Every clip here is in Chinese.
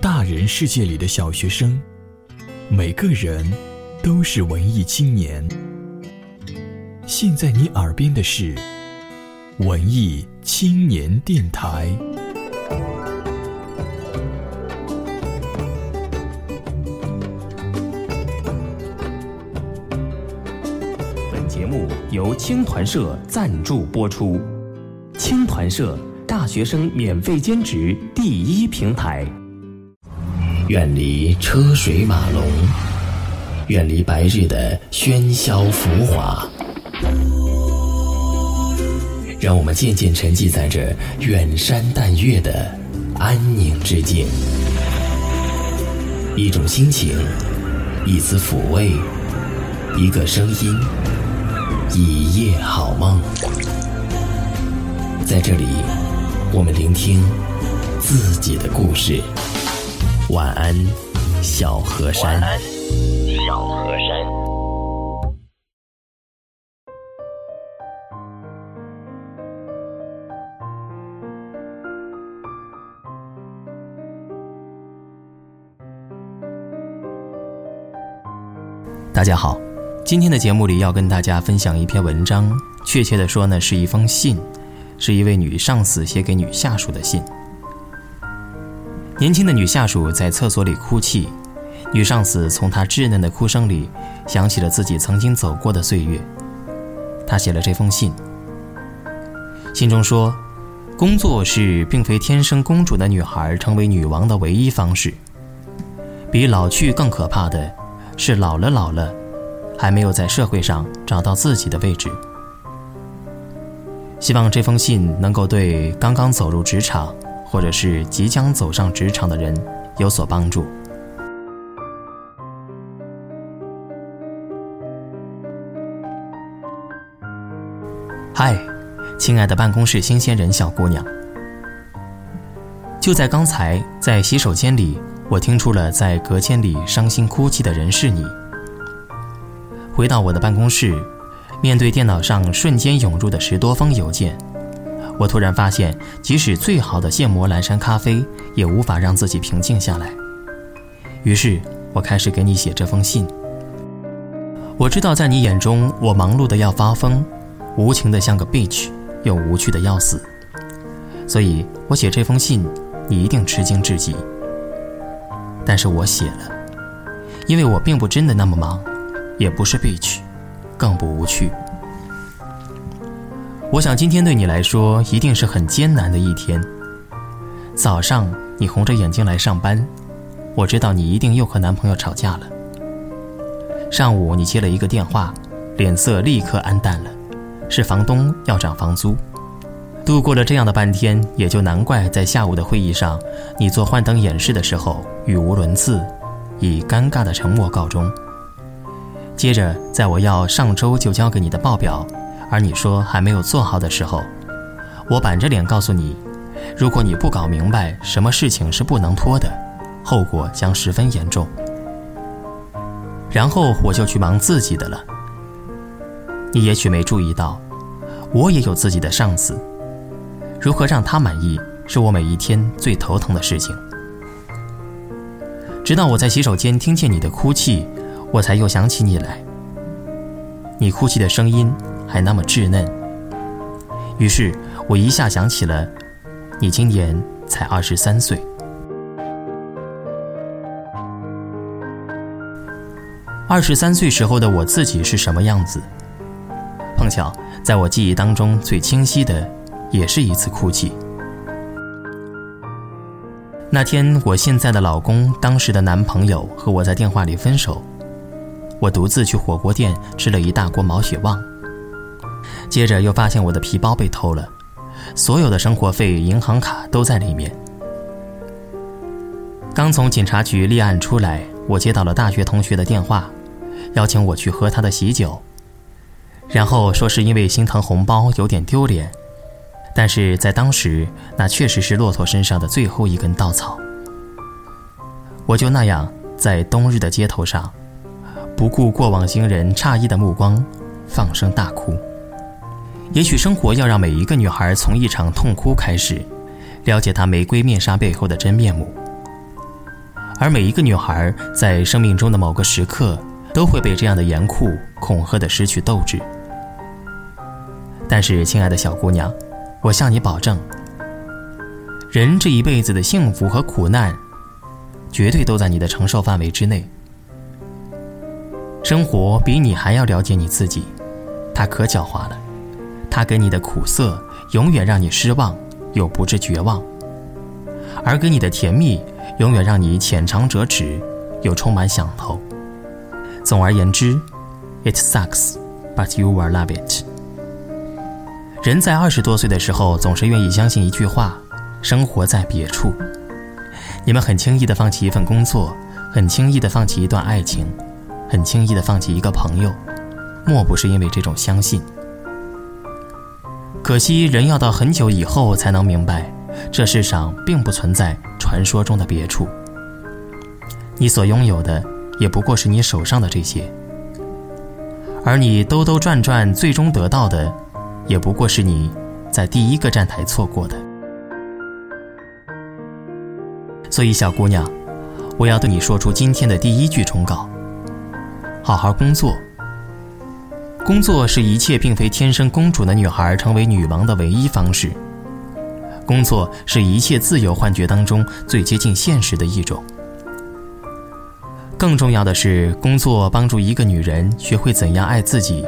大人世界里的小学生，每个人都是文艺青年。现在你耳边的是文艺青年电台。本节目由青团社赞助播出，青团社大学生免费兼职第一平台。远离车水马龙，远离白日的喧嚣浮华，让我们渐渐沉寂在这远山淡月的安宁之境。一种心情，一丝抚慰，一个声音，一夜好梦。在这里，我们聆听自己的故事。晚安，小河山。晚安，小河山。大家好，今天的节目里要跟大家分享一篇文章，确切的说呢，是一封信，是一位女上司写给女下属的信。年轻的女下属在厕所里哭泣，女上司从她稚嫩的哭声里想起了自己曾经走过的岁月。她写了这封信，信中说：“工作是并非天生公主的女孩成为女王的唯一方式，比老去更可怕的是老了老了，还没有在社会上找到自己的位置。”希望这封信能够对刚刚走入职场。或者是即将走上职场的人有所帮助。嗨，亲爱的办公室新鲜人小姑娘，就在刚才，在洗手间里，我听出了在隔间里伤心哭泣的人是你。回到我的办公室，面对电脑上瞬间涌入的十多封邮件。我突然发现，即使最好的现磨蓝山咖啡，也无法让自己平静下来。于是，我开始给你写这封信。我知道，在你眼中，我忙碌的要发疯，无情的像个 bitch，又无趣的要死。所以我写这封信，你一定吃惊至极。但是我写了，因为我并不真的那么忙，也不是 bitch，更不无趣。我想今天对你来说一定是很艰难的一天。早上你红着眼睛来上班，我知道你一定又和男朋友吵架了。上午你接了一个电话，脸色立刻黯淡了，是房东要涨房租。度过了这样的半天，也就难怪在下午的会议上，你做幻灯演示的时候语无伦次，以尴尬的沉默告终。接着，在我要上周就交给你的报表。而你说还没有做好的时候，我板着脸告诉你，如果你不搞明白什么事情是不能拖的，后果将十分严重。然后我就去忙自己的了。你也许没注意到，我也有自己的上司，如何让他满意，是我每一天最头疼的事情。直到我在洗手间听见你的哭泣，我才又想起你来。你哭泣的声音。还那么稚嫩，于是我一下想起了，你今年才二十三岁。二十三岁时候的我自己是什么样子？碰巧在我记忆当中最清晰的，也是一次哭泣。那天，我现在的老公当时的男朋友和我在电话里分手，我独自去火锅店吃了一大锅毛血旺。接着又发现我的皮包被偷了，所有的生活费、银行卡都在里面。刚从警察局立案出来，我接到了大学同学的电话，邀请我去喝他的喜酒，然后说是因为心疼红包有点丢脸，但是在当时那确实是骆驼身上的最后一根稻草。我就那样在冬日的街头上，不顾过往行人诧异的目光，放声大哭。也许生活要让每一个女孩从一场痛哭开始，了解她玫瑰面纱背后的真面目。而每一个女孩在生命中的某个时刻，都会被这样的严酷恐吓的失去斗志。但是，亲爱的小姑娘，我向你保证，人这一辈子的幸福和苦难，绝对都在你的承受范围之内。生活比你还要了解你自己，它可狡猾了，他给你的苦涩，永远让你失望又不致绝望，而给你的甜蜜。永远让你浅尝辄止，又充满想头。总而言之，it sucks, but you will love it。人在二十多岁的时候，总是愿意相信一句话：生活在别处。你们很轻易地放弃一份工作，很轻易地放弃一段爱情，很轻易地放弃一个朋友，莫不是因为这种相信？可惜，人要到很久以后才能明白。这世上并不存在传说中的别处，你所拥有的也不过是你手上的这些，而你兜兜转转最终得到的，也不过是你在第一个站台错过的。所以，小姑娘，我要对你说出今天的第一句忠告：好好工作。工作是一切并非天生公主的女孩成为女王的唯一方式。工作是一切自由幻觉当中最接近现实的一种。更重要的是，工作帮助一个女人学会怎样爱自己，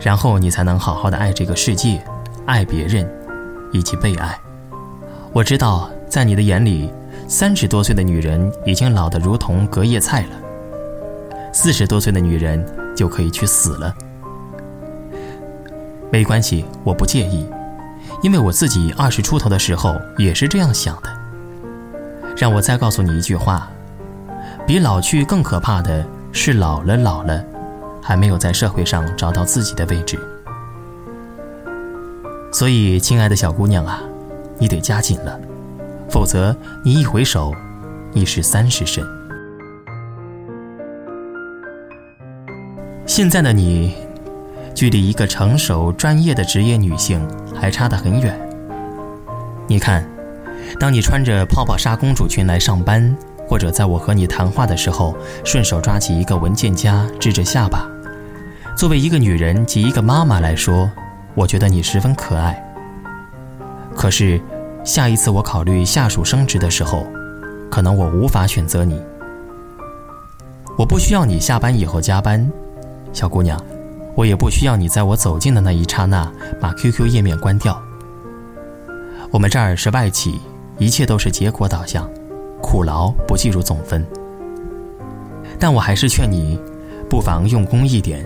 然后你才能好好的爱这个世界，爱别人，以及被爱。我知道，在你的眼里，三十多岁的女人已经老得如同隔夜菜了，四十多岁的女人就可以去死了。没关系，我不介意。因为我自己二十出头的时候也是这样想的。让我再告诉你一句话：比老去更可怕的是老了老了，还没有在社会上找到自己的位置。所以，亲爱的小姑娘啊，你得加紧了，否则你一回首，已是三十身。现在的你。距离一个成熟专业的职业女性还差得很远。你看，当你穿着泡泡纱公主裙来上班，或者在我和你谈话的时候，顺手抓起一个文件夹支着下巴，作为一个女人及一个妈妈来说，我觉得你十分可爱。可是，下一次我考虑下属升职的时候，可能我无法选择你。我不需要你下班以后加班，小姑娘。我也不需要你在我走近的那一刹那把 QQ 页面关掉。我们这儿是外企，一切都是结果导向，苦劳不计入总分。但我还是劝你，不妨用功一点。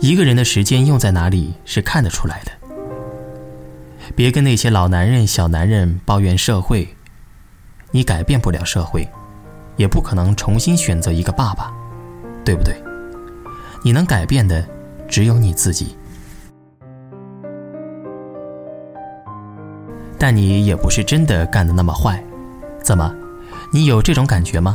一个人的时间用在哪里是看得出来的。别跟那些老男人、小男人抱怨社会，你改变不了社会，也不可能重新选择一个爸爸，对不对？你能改变的。只有你自己，但你也不是真的干的那么坏，怎么？你有这种感觉吗？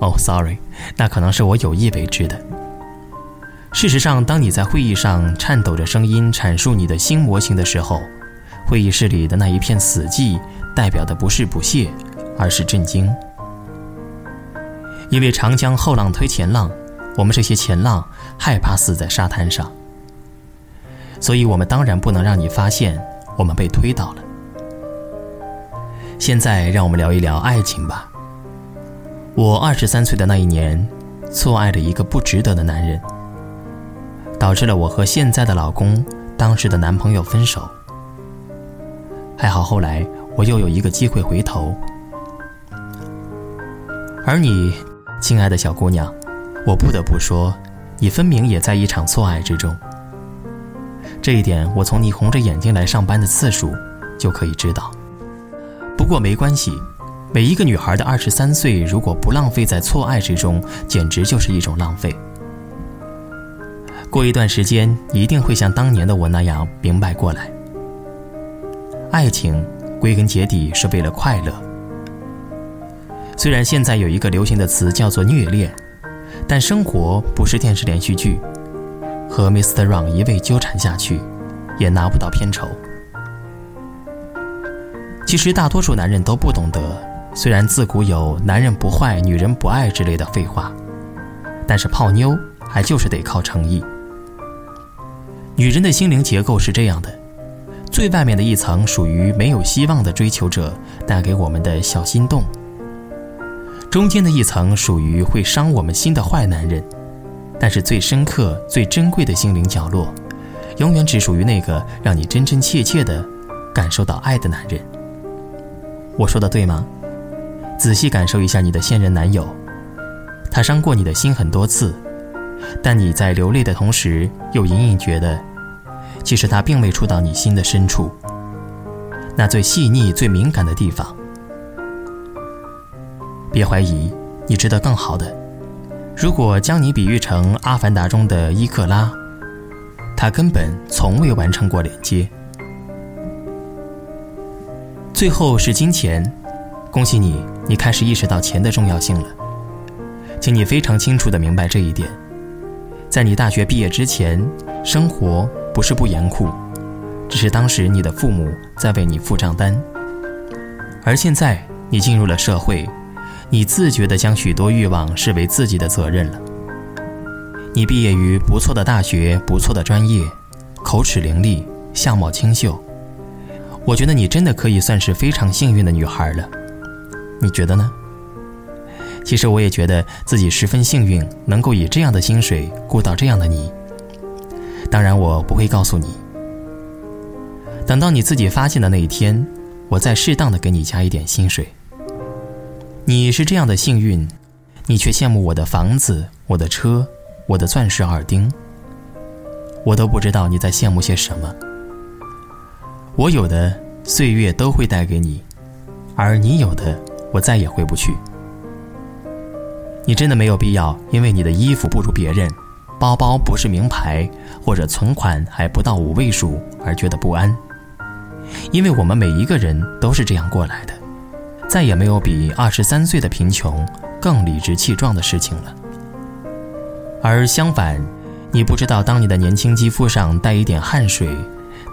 哦，sorry，那可能是我有意为之的。事实上，当你在会议上颤抖着声音阐述你的新模型的时候，会议室里的那一片死寂，代表的不是不屑，而是震惊，因为长江后浪推前浪。我们这些前浪害怕死在沙滩上，所以我们当然不能让你发现我们被推倒了。现在让我们聊一聊爱情吧。我二十三岁的那一年，错爱了一个不值得的男人，导致了我和现在的老公当时的男朋友分手。还好后来我又有一个机会回头，而你，亲爱的小姑娘。我不得不说，你分明也在一场错爱之中。这一点，我从你红着眼睛来上班的次数就可以知道。不过没关系，每一个女孩的二十三岁，如果不浪费在错爱之中，简直就是一种浪费。过一段时间，你一定会像当年的我那样明白过来。爱情归根结底是为了快乐。虽然现在有一个流行的词叫做虐恋。但生活不是电视连续剧，和 Mr. Wrong 一味纠缠下去，也拿不到片酬。其实大多数男人都不懂得，虽然自古有“男人不坏，女人不爱”之类的废话，但是泡妞还就是得靠诚意。女人的心灵结构是这样的：最外面的一层属于没有希望的追求者带给我们的小心动；中间的一层属于会伤我们心的坏男人；但是最深刻、最珍贵的心灵角落，永远只属于那个让你真真切切的感受到爱的男人。我说的对吗？仔细感受一下你的现任男友，他伤过你的心很多次，但你在流泪的同时，又隐隐觉得，其实他并未触到你心的深处，那最细腻、最敏感的地方。别怀疑，你值得更好的。如果将你比喻成《阿凡达》中的伊克拉，他根本从未完成过连接。最后是金钱。恭喜你，你开始意识到钱的重要性了。请你非常清楚地明白这一点。在你大学毕业之前，生活不是不严酷，只是当时你的父母在为你付账单。而现在你进入了社会，你自觉地将许多欲望视为自己的责任了。你毕业于不错的大学，不错的专业，口齿伶俐，相貌清秀。我觉得你真的可以算是非常幸运的女孩了。你觉得呢？其实我也觉得自己十分幸运，能够以这样的薪水雇到这样的你。当然，我不会告诉你。等到你自己发现的那一天，我再适当的给你加一点薪水。你是这样的幸运，你却羡慕我的房子、我的车、我的钻石耳钉。我都不知道你在羡慕些什么。我有的岁月都会带给你，而你有的。我再也回不去。你真的没有必要因为你的衣服不如别人，包包不是名牌，或者存款还不到五位数而觉得不安。因为我们每一个人都是这样过来的，再也没有比二十三岁的贫穷更理直气壮的事情了。而相反，你不知道，当你的年轻肌肤上带一点汗水，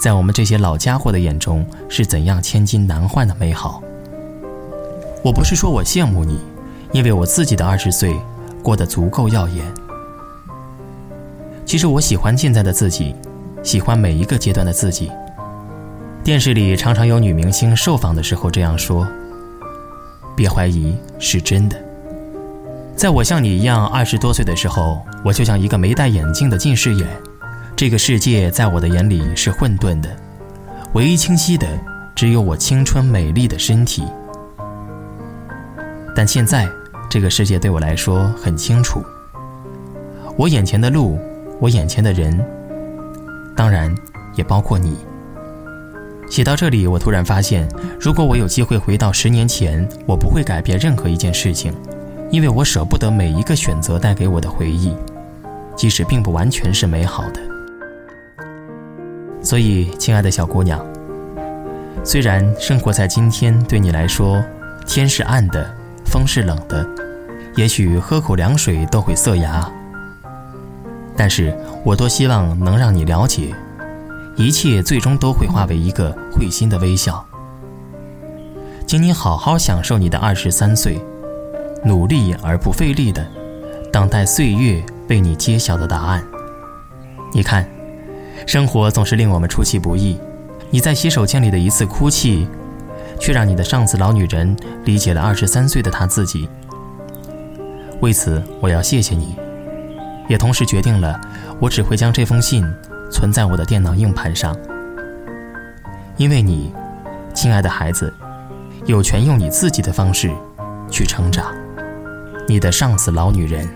在我们这些老家伙的眼中是怎样千金难换的美好。我不是说我羡慕你，因为我自己的二十岁过得足够耀眼。其实我喜欢现在的自己，喜欢每一个阶段的自己。电视里常常有女明星受访的时候这样说：“别怀疑，是真的。在我像你一样二十多岁的时候，我就像一个没戴眼镜的近视眼。这个世界在我的眼里是混沌的，唯一清晰的只有我青春美丽的身体。”但现在，这个世界对我来说很清楚。我眼前的路，我眼前的人，当然也包括你。写到这里，我突然发现，如果我有机会回到十年前，我不会改变任何一件事情，因为我舍不得每一个选择带给我的回忆，即使并不完全是美好的。所以，亲爱的小姑娘，虽然生活在今天对你来说，天是暗的。风是冷的，也许喝口凉水都会塞牙。但是我多希望能让你了解，一切最终都会化为一个会心的微笑。请你好好享受你的二十三岁，努力而不费力的等待岁月为你揭晓的答案。你看，生活总是令我们出其不意。你在洗手间里的一次哭泣。却让你的上司老女人理解了二十三岁的她自己。为此，我要谢谢你，也同时决定了，我只会将这封信存在我的电脑硬盘上。因为你，亲爱的孩子，有权用你自己的方式去成长。你的上司老女人。